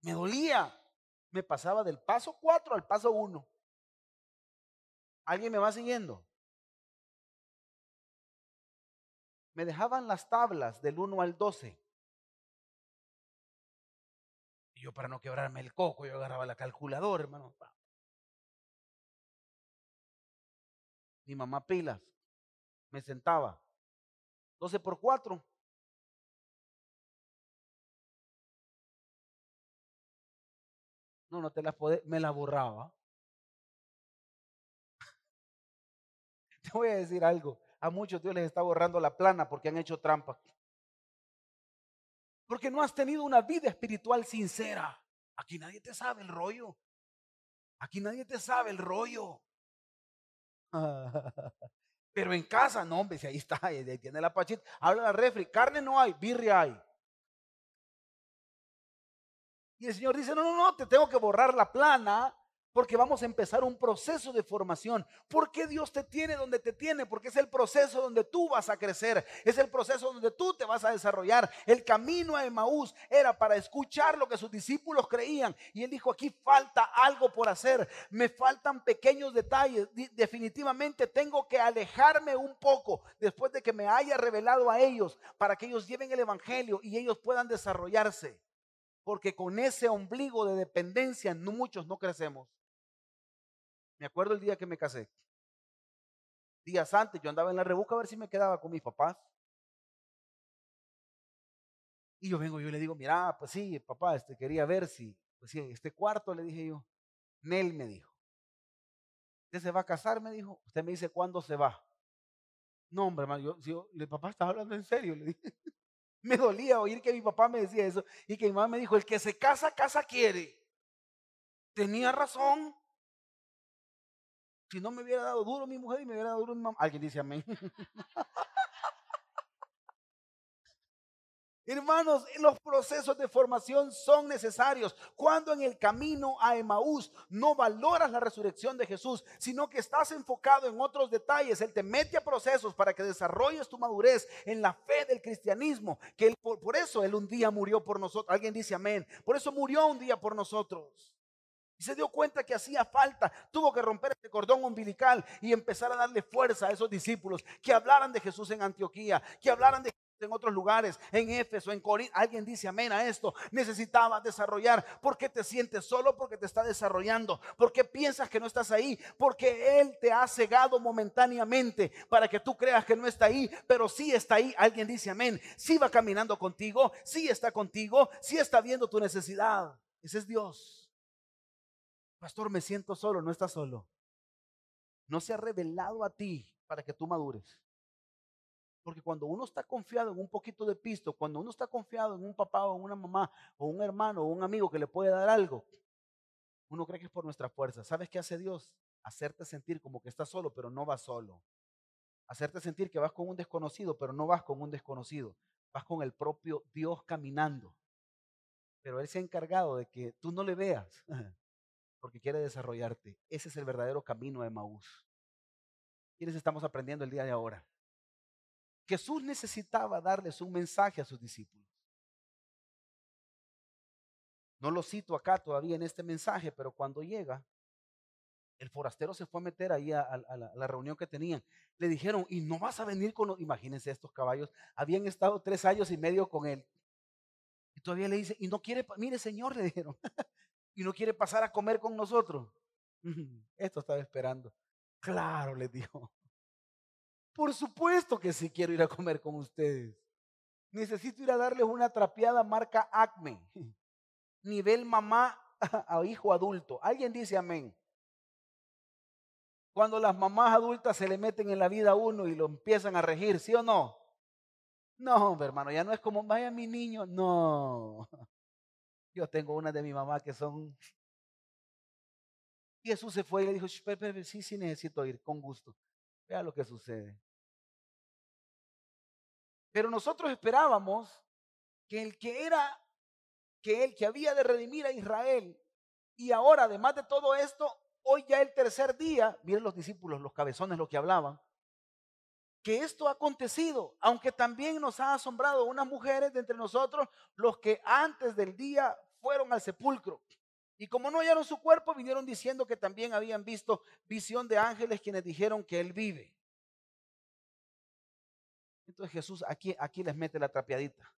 Me dolía. Me pasaba del paso 4 al paso 1. ¿Alguien me va siguiendo? Me dejaban las tablas del 1 al 12. Y yo para no quebrarme el coco, yo agarraba la calculadora, hermano. Mi mamá pilas. Me sentaba. 12 por 4. No, no te las puede, me la borraba. Voy a decir algo. A muchos Dios les está borrando la plana porque han hecho trampa. Porque no has tenido una vida espiritual sincera. Aquí nadie te sabe el rollo. Aquí nadie te sabe el rollo. (laughs) Pero en casa, no, hombre, si ahí está, ahí tiene la pachita. Habla la refri, carne no hay, birria hay. Y el Señor dice, no, no, no, te tengo que borrar la plana porque vamos a empezar un proceso de formación. ¿Por qué Dios te tiene donde te tiene? Porque es el proceso donde tú vas a crecer, es el proceso donde tú te vas a desarrollar. El camino a Emaús era para escuchar lo que sus discípulos creían. Y él dijo, aquí falta algo por hacer, me faltan pequeños detalles. Definitivamente tengo que alejarme un poco después de que me haya revelado a ellos para que ellos lleven el Evangelio y ellos puedan desarrollarse. Porque con ese ombligo de dependencia muchos no crecemos. Me acuerdo el día que me casé. Días antes yo andaba en la rebuca a ver si me quedaba con mis papás. Y yo vengo, yo le digo, mira, pues sí, papá, este quería ver si, pues sí, este cuarto le dije yo. Nel me dijo. ¿Usted se va a casar? Me dijo. Usted me dice cuándo se va. No, hombre, hermano, yo, yo, el papá estaba hablando en serio, le dije. (laughs) me dolía oír que mi papá me decía eso y que mi mamá me dijo, el que se casa, casa quiere. Tenía razón. Si no me hubiera dado duro mi mujer y me hubiera dado duro mi mamá. Alguien dice amén. (laughs) Hermanos, los procesos de formación son necesarios. Cuando en el camino a Emaús no valoras la resurrección de Jesús, sino que estás enfocado en otros detalles, Él te mete a procesos para que desarrolles tu madurez en la fe del cristianismo. Que por, por eso Él un día murió por nosotros. Alguien dice amén. Por eso murió un día por nosotros. Y se dio cuenta que hacía falta. Tuvo que romper este cordón umbilical y empezar a darle fuerza a esos discípulos que hablaran de Jesús en Antioquía, que hablaran de Jesús en otros lugares, en Éfeso, en Corinto. Alguien dice amén a esto. Necesitaba desarrollar. ¿Por qué te sientes solo? Porque te está desarrollando. ¿Por qué piensas que no estás ahí? Porque Él te ha cegado momentáneamente para que tú creas que no está ahí, pero sí está ahí. Alguien dice amén. Sí va caminando contigo, sí está contigo, sí está viendo tu necesidad. Ese es Dios. Pastor, me siento solo, no estás solo. No se ha revelado a ti para que tú madures. Porque cuando uno está confiado en un poquito de pisto, cuando uno está confiado en un papá o en una mamá o un hermano o un amigo que le puede dar algo, uno cree que es por nuestra fuerza. ¿Sabes qué hace Dios? Hacerte sentir como que estás solo, pero no vas solo. Hacerte sentir que vas con un desconocido, pero no vas con un desconocido. Vas con el propio Dios caminando. Pero Él se ha encargado de que tú no le veas. (laughs) porque quiere desarrollarte. Ese es el verdadero camino de Maús. ¿Quiénes estamos aprendiendo el día de ahora? Jesús necesitaba darles un mensaje a sus discípulos. No lo cito acá todavía en este mensaje, pero cuando llega, el forastero se fue a meter ahí a, la, reunión que tenían. Le dijeron, y no vas a venir con Imagínense estos caballos, habían estado tres años y medio con él. Y todavía le dice, y no quiere, mire señor, (laughs) le dijeron, y no quiere pasar a comer con nosotros. Esto estaba esperando. Claro, les dijo. Por supuesto que sí quiero ir a comer con ustedes. Necesito ir a darles una trapeada marca Acme, nivel mamá (laughs) a hijo adulto. ¿Alguien dice amén? Cuando las mamás adultas se le meten en la vida a uno y lo empiezan a regir, ¿sí o no? No, hermano, ya no es como, vaya mi niño, no. Yo tengo una de mi mamá que son... Y Jesús se fue y le dijo, sí, sí necesito ir, con gusto. Vea lo que sucede. Pero nosotros esperábamos que el que era, que el que había de redimir a Israel, y ahora, además de todo esto, hoy ya el tercer día, miren los discípulos, los cabezones, lo que hablaban, que esto ha acontecido, aunque también nos ha asombrado unas mujeres de entre nosotros, los que antes del día fueron al sepulcro. Y como no hallaron su cuerpo, vinieron diciendo que también habían visto visión de ángeles quienes dijeron que él vive. Entonces Jesús aquí, aquí les mete la trapeadita.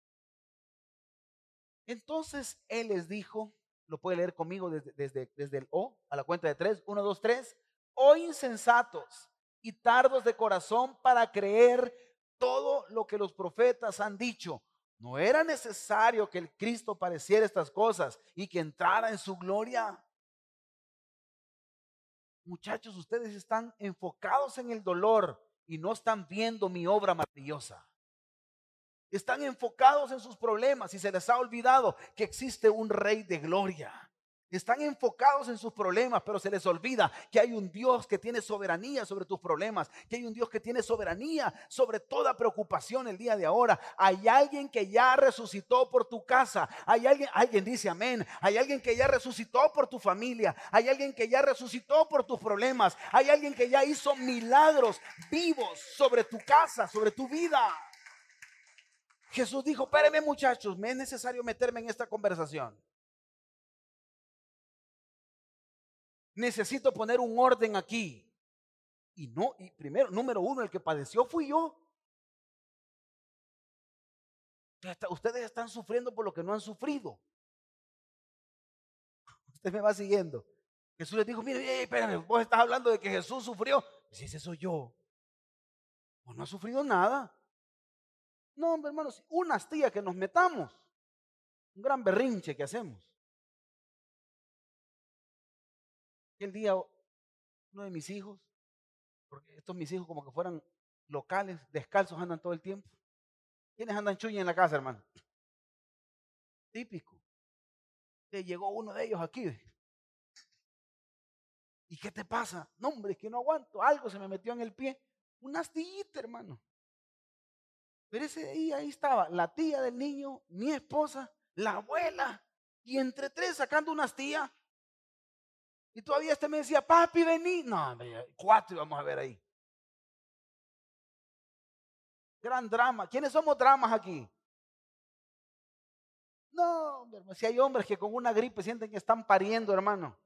Entonces Él les dijo, lo puede leer conmigo desde, desde, desde el O a la cuenta de tres, uno, dos, tres, oh insensatos y tardos de corazón para creer todo lo que los profetas han dicho. No era necesario que el Cristo pareciera estas cosas y que entrara en su gloria. Muchachos, ustedes están enfocados en el dolor, y no están viendo mi obra maravillosa. Están enfocados en sus problemas y se les ha olvidado que existe un rey de gloria. Están enfocados en sus problemas, pero se les olvida que hay un Dios que tiene soberanía sobre tus problemas, que hay un Dios que tiene soberanía sobre toda preocupación el día de ahora. Hay alguien que ya resucitó por tu casa. Hay alguien, alguien dice amén. Hay alguien que ya resucitó por tu familia. Hay alguien que ya resucitó por tus problemas. Hay alguien que ya hizo milagros vivos sobre tu casa, sobre tu vida. Jesús dijo, espérenme muchachos, me es necesario meterme en esta conversación. Necesito poner un orden aquí. Y no, y primero, número uno, el que padeció fui yo. Ustedes están sufriendo por lo que no han sufrido. (laughs) Usted me va siguiendo. Jesús les dijo, mire, espérame, vos estás hablando de que Jesús sufrió. Si ese soy yo. Pues no ha sufrido nada. No, hermanos, una astilla que nos metamos. Un gran berrinche que hacemos. El día uno de mis hijos, porque estos mis hijos como que fueran locales, descalzos andan todo el tiempo. ¿Quiénes andan chuña en la casa, hermano? (laughs) Típico. Que llegó uno de ellos aquí. ¿Y qué te pasa? No, hombre, es que no aguanto. Algo se me metió en el pie. Una astillita, hermano. Pero ese día ahí estaba la tía del niño, mi esposa, la abuela, y entre tres sacando una astilla. Y todavía este me decía, papi, vení. No, cuatro íbamos a ver ahí. Gran drama. ¿Quiénes somos dramas aquí? No, si hay hombres que con una gripe sienten que están pariendo, hermano.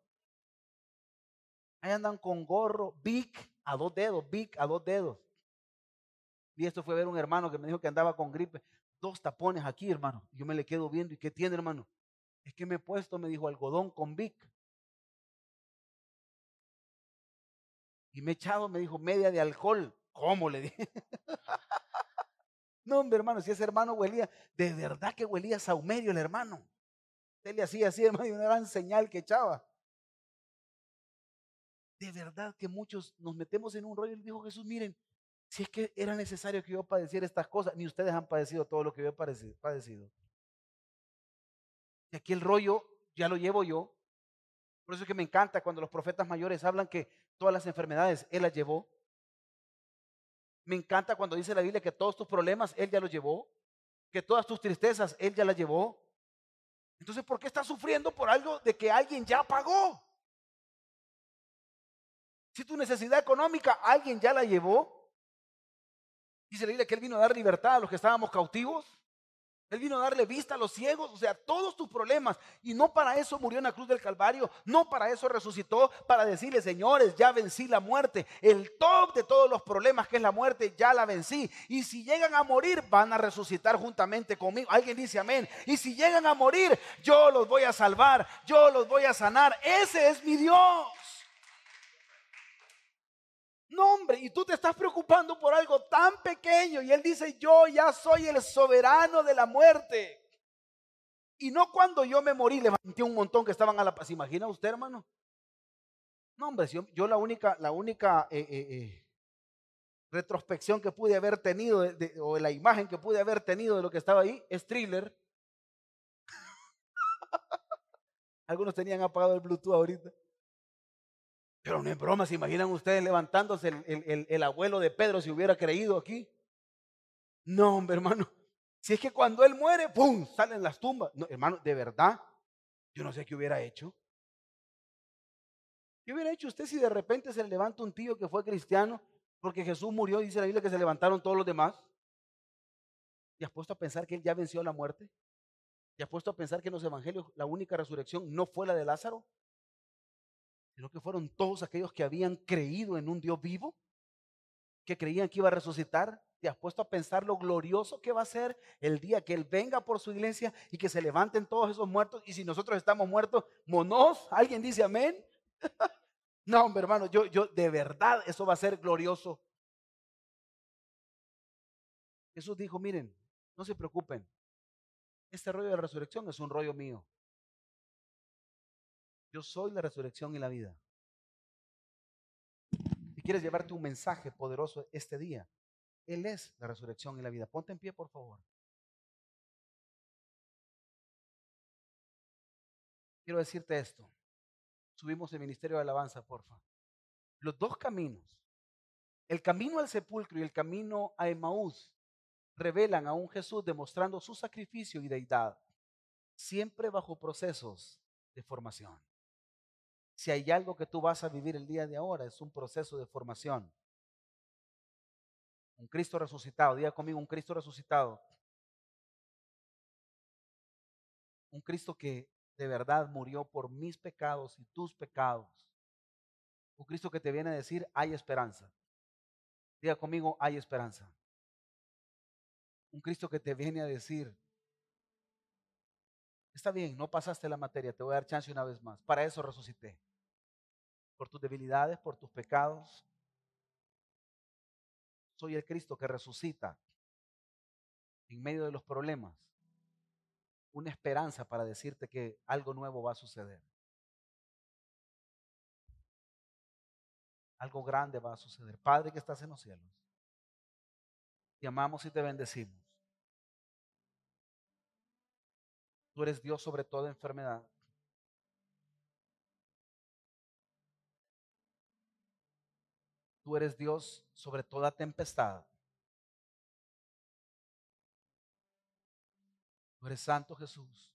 Ahí andan con gorro, Vic a dos dedos, Vic a dos dedos. Y esto fue ver un hermano que me dijo que andaba con gripe. Dos tapones aquí, hermano. Yo me le quedo viendo. ¿Y qué tiene, hermano? Es que me he puesto, me dijo, algodón con Vic. Y me he echado, me dijo, media de alcohol. ¿Cómo? Le dije. no, hombre, hermano, si ese hermano huelía, de verdad que huelía saumerio el hermano. Él le hacía así, (laughs) hermano, y una gran señal que echaba. De verdad que muchos nos metemos en un rollo y dijo Jesús, miren, si es que era necesario que yo padeciera estas cosas, ni ustedes han padecido todo lo que yo he padecido. Y aquí el rollo ya lo llevo yo. Por eso es que me encanta cuando los profetas mayores hablan que todas las enfermedades, Él las llevó. Me encanta cuando dice la Biblia que todos tus problemas Él ya los llevó, que todas tus tristezas Él ya las llevó. Entonces, ¿por qué estás sufriendo por algo de que alguien ya pagó? Si tu necesidad económica alguien ya la llevó, dice la Biblia que Él vino a dar libertad a los que estábamos cautivos. Él vino a darle vista a los ciegos, o sea, todos tus problemas. Y no para eso murió en la cruz del Calvario, no para eso resucitó, para decirle, señores, ya vencí la muerte. El top de todos los problemas que es la muerte, ya la vencí. Y si llegan a morir, van a resucitar juntamente conmigo. Alguien dice amén. Y si llegan a morir, yo los voy a salvar, yo los voy a sanar. Ese es mi Dios. No, hombre, y tú te estás preocupando por algo tan pequeño. Y él dice, yo ya soy el soberano de la muerte. Y no cuando yo me morí, levanté un montón que estaban a la paz. ¿Imagina usted, hermano? No, hombre, yo, la única, la única eh, eh, eh, retrospección que pude haber tenido, o la imagen que pude haber tenido de lo que estaba ahí, es thriller. (laughs) Algunos tenían apagado el Bluetooth ahorita. Pero no es broma, ¿se imaginan ustedes levantándose el, abuelo de Pedro si hubiera creído aquí? No, hombre, hermano. Si es que cuando él muere, ¡pum! salen las tumbas. No, hermano, de verdad, yo no sé qué hubiera hecho. ¿Qué hubiera hecho usted si de repente se le levanta un tío que fue cristiano? Porque Jesús murió, dice la Biblia que se levantaron todos los demás. ¿Y has puesto a pensar que él ya venció la muerte? ¿Y has puesto a pensar que en los evangelios la única resurrección no fue la de Lázaro? Sino que fueron todos aquellos que habían creído en un Dios vivo, que creían que iba a resucitar. ¿Te has puesto a pensar lo glorioso que va a ser el día que Él venga por su iglesia y que se levanten todos esos muertos? Y si nosotros estamos muertos, monos, ¿alguien dice amén? (laughs) no, hombre, hermano, yo, yo, de verdad, eso va a ser glorioso. Jesús dijo, miren, no se preocupen, este rollo de resurrección es un rollo mío. Yo soy la resurrección y la vida. Si quieres llevarte un mensaje poderoso este día, Él es la resurrección y la vida. Ponte en pie, por favor. Quiero decirte esto. Subimos el ministerio de alabanza, porfa. Los dos caminos, el camino al sepulcro y el camino a Emaús, revelan a un Jesús demostrando su sacrificio y deidad, siempre bajo procesos de formación. Si hay algo que tú vas a vivir el día de ahora, es un proceso de formación. Un Cristo resucitado, diga conmigo, un Cristo resucitado. Un Cristo que de verdad murió por mis pecados y tus pecados. Un Cristo que te viene a decir, hay esperanza. Diga conmigo, hay esperanza. Un Cristo que te viene a decir, está bien, no pasaste la materia, te voy a dar chance una vez más. Para eso resucité por tus debilidades, por tus pecados. Soy el Cristo que resucita en medio de los problemas. Una esperanza para decirte que algo nuevo va a suceder. Algo grande va a suceder. Padre que estás en los cielos. Te amamos y te bendecimos. Tú eres Dios sobre toda enfermedad. tú eres Dios sobre toda tempestad. Tú eres Santo Jesús.